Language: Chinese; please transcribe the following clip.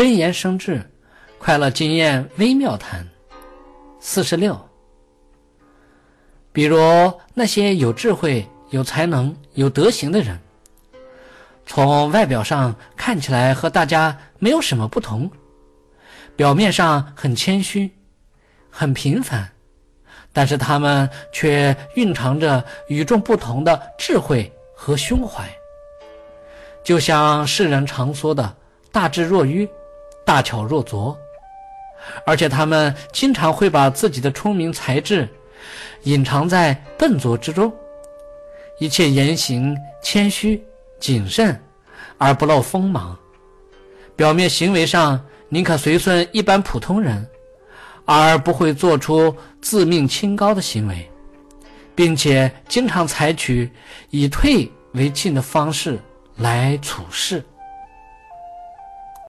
真言生智，快乐经验微妙谈。四十六。比如那些有智慧、有才能、有德行的人，从外表上看起来和大家没有什么不同，表面上很谦虚、很平凡，但是他们却蕴藏着与众不同的智慧和胸怀。就像世人常说的“大智若愚，大巧若拙”，而且他们经常会把自己的聪明才智。隐藏在笨拙之中，一切言行谦虚谨慎，而不露锋芒。表面行为上宁可随顺一般普通人，而不会做出自命清高的行为，并且经常采取以退为进的方式来处事。